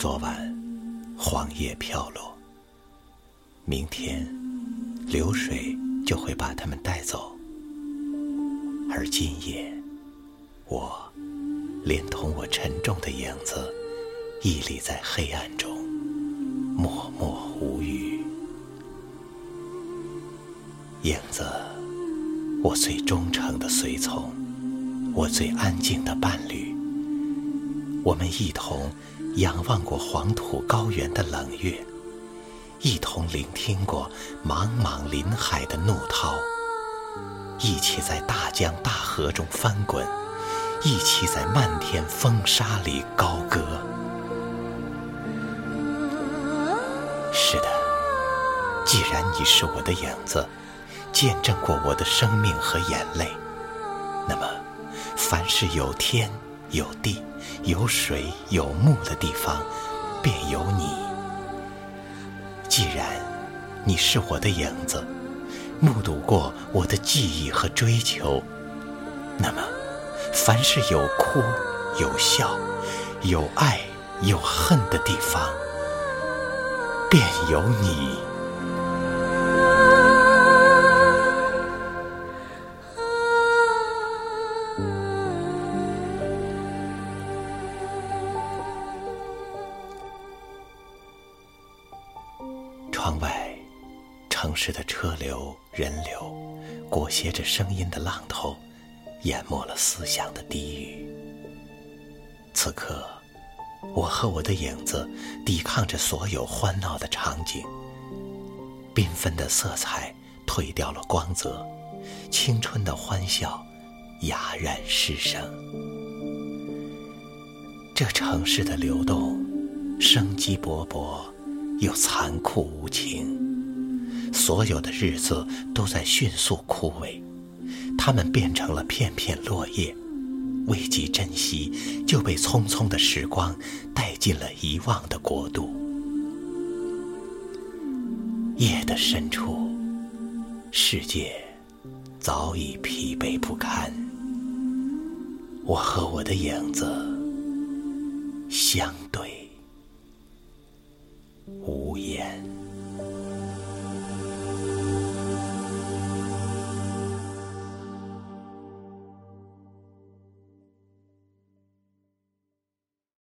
昨晚，黄叶飘落。明天，流水就会把它们带走。而今夜，我连同我沉重的影子，屹立在黑暗中，默默无语。影子，我最忠诚的随从，我最安静的伴侣。我们一同仰望过黄土高原的冷月，一同聆听过茫茫林海的怒涛，一起在大江大河中翻滚，一起在漫天风沙里高歌。是的，既然你是我的影子，见证过我的生命和眼泪，那么，凡是有天有地。有水有木的地方，便有你。既然你是我的影子，目睹过我的记忆和追求，那么，凡是有哭有笑、有爱有恨的地方，便有你。窗外，城市的车流、人流，裹挟着声音的浪头，淹没了思想的低语。此刻，我和我的影子抵抗着所有欢闹的场景。缤纷的色彩褪掉了光泽，青春的欢笑哑然失声。这城市的流动，生机勃勃。又残酷无情，所有的日子都在迅速枯萎，它们变成了片片落叶，未及珍惜，就被匆匆的时光带进了遗忘的国度。夜的深处，世界早已疲惫不堪，我和我的影子相对。无言。